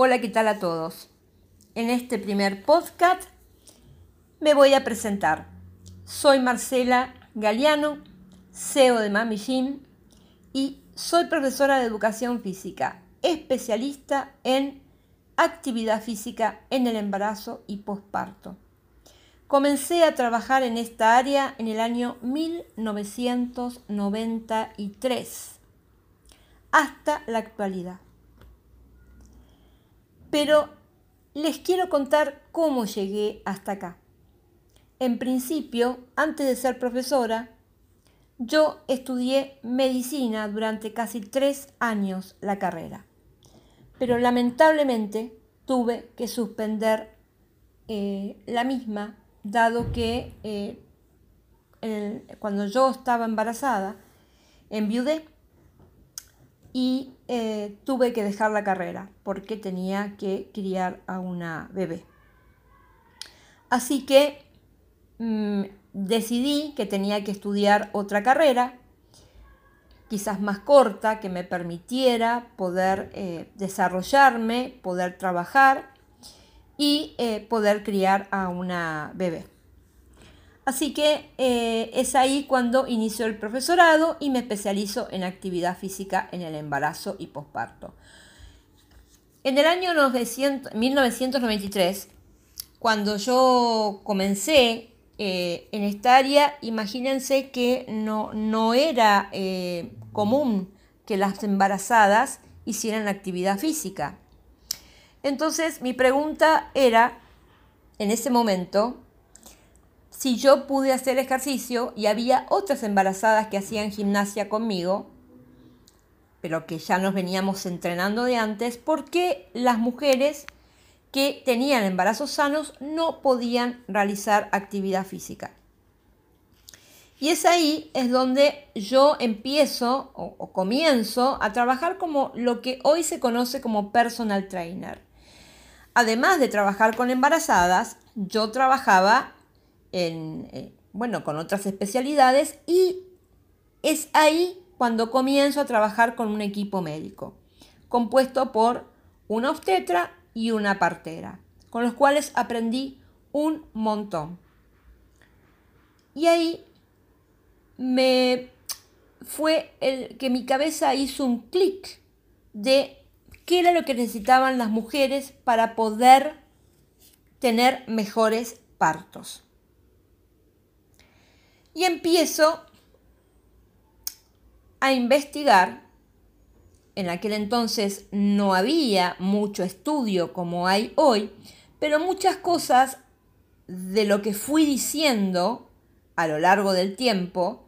Hola, ¿qué tal a todos? En este primer podcast me voy a presentar. Soy Marcela Galeano, CEO de Mami Gym y soy profesora de educación física, especialista en actividad física en el embarazo y posparto. Comencé a trabajar en esta área en el año 1993 hasta la actualidad. Pero les quiero contar cómo llegué hasta acá. En principio, antes de ser profesora, yo estudié medicina durante casi tres años la carrera, pero lamentablemente tuve que suspender eh, la misma, dado que eh, cuando yo estaba embarazada, enviudé y eh, tuve que dejar la carrera porque tenía que criar a una bebé. Así que mm, decidí que tenía que estudiar otra carrera, quizás más corta, que me permitiera poder eh, desarrollarme, poder trabajar y eh, poder criar a una bebé. Así que eh, es ahí cuando inicio el profesorado y me especializo en actividad física en el embarazo y posparto. En el año 1993, cuando yo comencé eh, en esta área, imagínense que no, no era eh, común que las embarazadas hicieran actividad física. Entonces mi pregunta era, en ese momento, si yo pude hacer ejercicio y había otras embarazadas que hacían gimnasia conmigo, pero que ya nos veníamos entrenando de antes, porque las mujeres que tenían embarazos sanos no podían realizar actividad física. Y es ahí es donde yo empiezo o, o, comienzo a trabajar como lo que hoy se conoce como personal trainer. Además de trabajar con embarazadas, yo trabajaba en, bueno, con otras especialidades y es ahí cuando comienzo a trabajar con un equipo médico, compuesto por una obstetra y una partera, con los cuales aprendí un montón. Y ahí me fue el que mi cabeza hizo un clic de qué era lo que necesitaban las mujeres para poder tener mejores partos. Y empiezo a investigar. En aquel entonces no había mucho estudio como hay hoy, pero muchas cosas de lo que fui diciendo a lo largo del tiempo,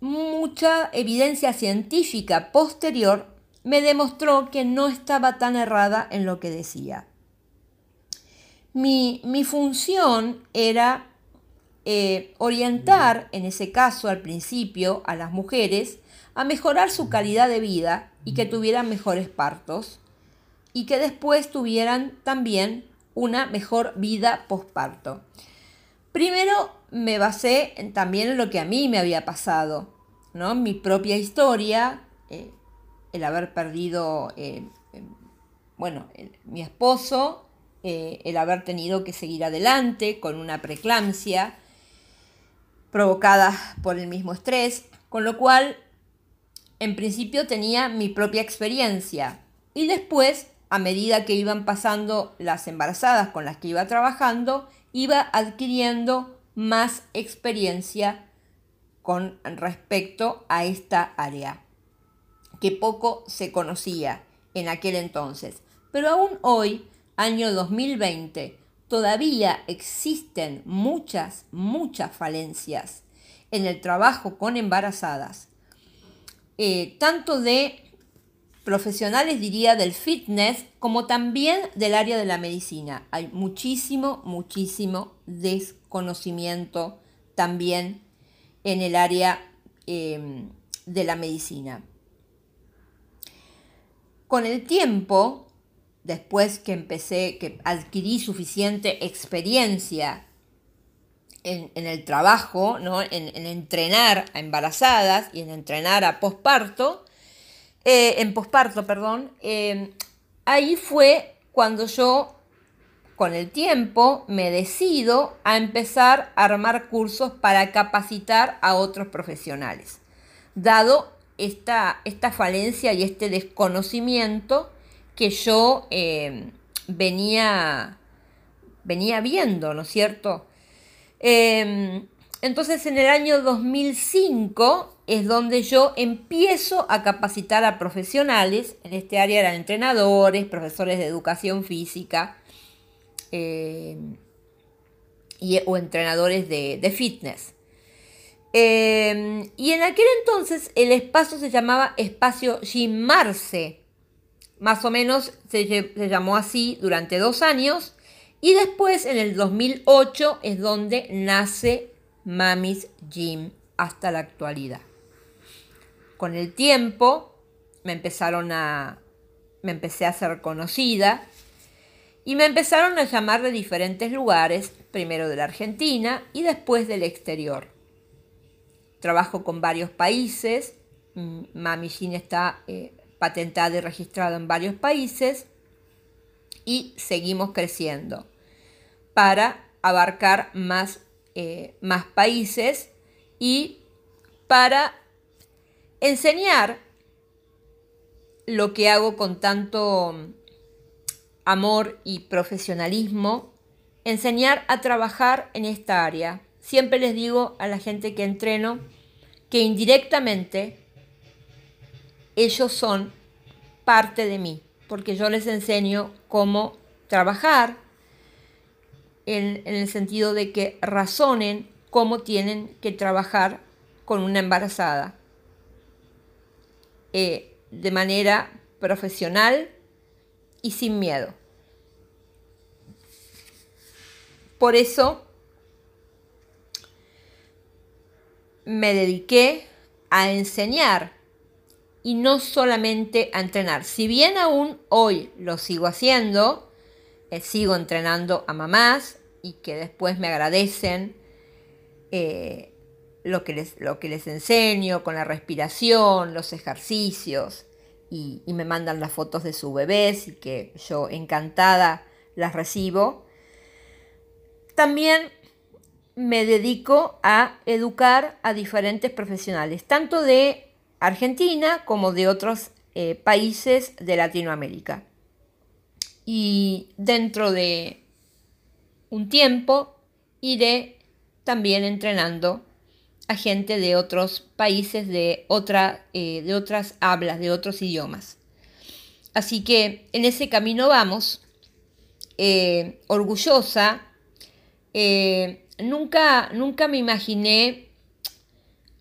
mucha evidencia científica posterior me demostró que no estaba tan errada en lo que decía. Mi, mi función era eh, orientar, en ese caso al principio, a las mujeres a mejorar su calidad de vida y que tuvieran mejores partos y que después tuvieran también una mejor vida posparto. Primero me basé también en lo que a mí me había pasado, ¿no? mi propia historia, eh, el haber perdido, eh, bueno, mi esposo, el haber tenido que seguir adelante con una preeclampsia, provocada por el mismo estrés, con lo cual en principio tenía mi propia experiencia y después, a medida que iban pasando las embarazadas con las que iba trabajando, iba adquiriendo más experiencia con respecto a esta área, que poco se conocía en aquel entonces. Pero aún hoy, año 2020, todavía existen muchas, muchas falencias en el trabajo con embarazadas, eh, tanto de profesionales, diría, del fitness, como también del área de la medicina. Hay muchísimo, muchísimo desconocimiento también en el área eh, de la medicina. Con el tiempo, después que empecé, que adquirí suficiente experiencia en, el trabajo, ¿no? en, entrenar a embarazadas y en entrenar a posparto, eh, en posparto, perdón, em, ahí fue cuando yo, con el tiempo, me decido a empezar a armar cursos para capacitar a otros profesionales, dado esta, esta falencia y este desconocimiento que yo eh, venía, venía viendo, ¿no es cierto? Em, entonces en el año 2005 es donde yo empiezo a capacitar a profesionales, en este área eran entrenadores, profesores de educación física em, y, o entrenadores de, fitness. Em, y en aquel entonces el espacio se llamaba Espacio Jim Marce. Más o menos se, llamó así durante dos años. Y después, en el 2008, es donde nace Mamis Gym hasta la actualidad. Con el tiempo me empezaron a me empecé a ser conocida y me empezaron a llamar de diferentes lugares, primero de la Argentina y después del exterior. Trabajo con varios países, mm, Mami Gym está eh, patentada y registrada en varios países y seguimos creciendo para abarcar más eh, más países y para enseñar lo que hago con tanto amor y profesionalismo, enseñar a trabajar en esta área. Siempre les digo a la gente que entreno que indirectamente ellos son parte de mí, porque yo les enseño cómo trabajar, en, el sentido de que razonen cómo tienen que trabajar con una embarazada eh, de manera profesional y sin miedo. Por eso me dediqué a enseñar y no solamente a entrenar. Si bien aún hoy lo sigo haciendo, eh, sigo entrenando a mamás y que después me agradecen eh, lo, que les, lo que les enseño con la respiración, los ejercicios y, y me mandan las fotos de sus bebés y que yo encantada las recibo. También me dedico a educar a diferentes profesionales, tanto de Argentina como de otros eh, países de Latinoamérica y dentro de un tiempo iré también entrenando a gente de otros países, de, otra, eh, de otras hablas, de otros idiomas. Así que en ese camino vamos, eh, orgullosa. Nunca, nunca me imaginé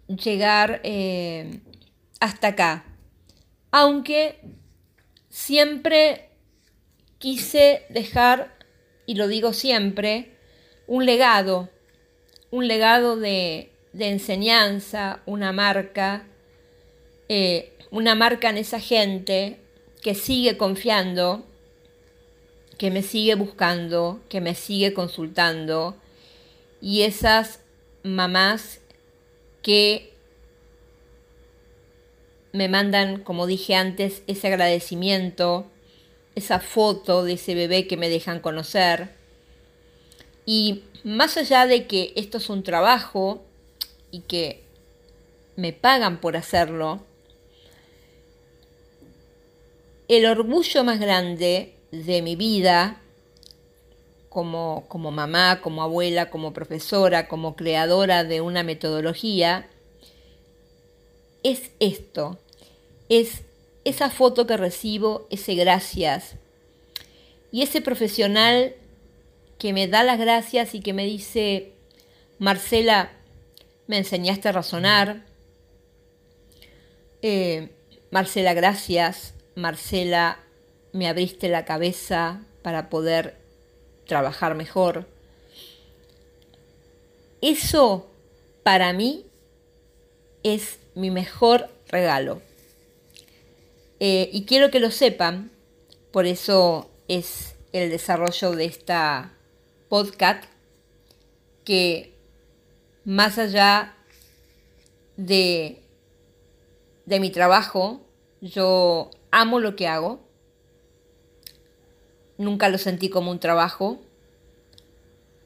llegar hasta acá, aunque siempre quise dejar, y lo digo siempre, un legado, un legado de, enseñanza, una marca, eh, una marca en esa gente que sigue confiando, que me sigue buscando, que me sigue consultando, y esas mamás que me mandan, como dije antes, ese agradecimiento, esa foto de ese bebé que me dejan conocer. Y más allá de que esto es un trabajo y que me pagan por hacerlo, el orgullo más grande de mi vida, como, como mamá, como abuela, como profesora, como creadora de una metodología, es esto, es esa foto que recibo, ese gracias. Y ese profesional que me da las gracias y que me dice, Marcela, me enseñaste a razonar. Eh, Marcela, gracias. Marcela, me abriste la cabeza para poder trabajar mejor. Eso para mí es mi mejor regalo. Eh, y quiero que lo sepan, por eso es el desarrollo de esta podcast, que más allá de, de mi trabajo, yo amo lo que hago, nunca lo sentí como un trabajo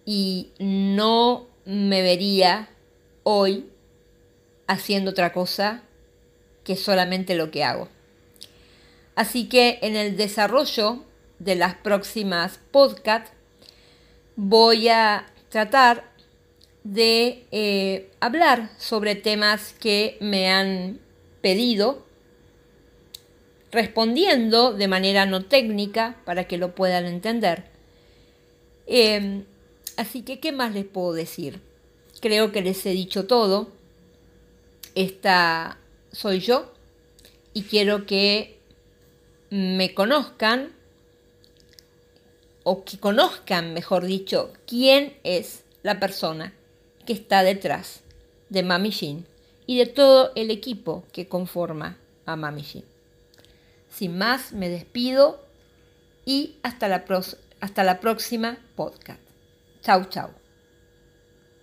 y no me vería hoy haciendo otra cosa que solamente lo que hago. Así que en el desarrollo de las próximas podcasts voy a tratar de eh, hablar sobre temas que me han pedido, respondiendo de manera no técnica para que lo puedan entender. Em, así que, ¿qué más les puedo decir? Creo que les he dicho todo. Esta soy yo y quiero que me conozcan o que conozcan, mejor dicho, quién es la persona que está detrás de Mami Jean y de todo el equipo que conforma a Mami Jean. Sin más, me despido y hasta la, hasta la próxima podcast. Chau, chau.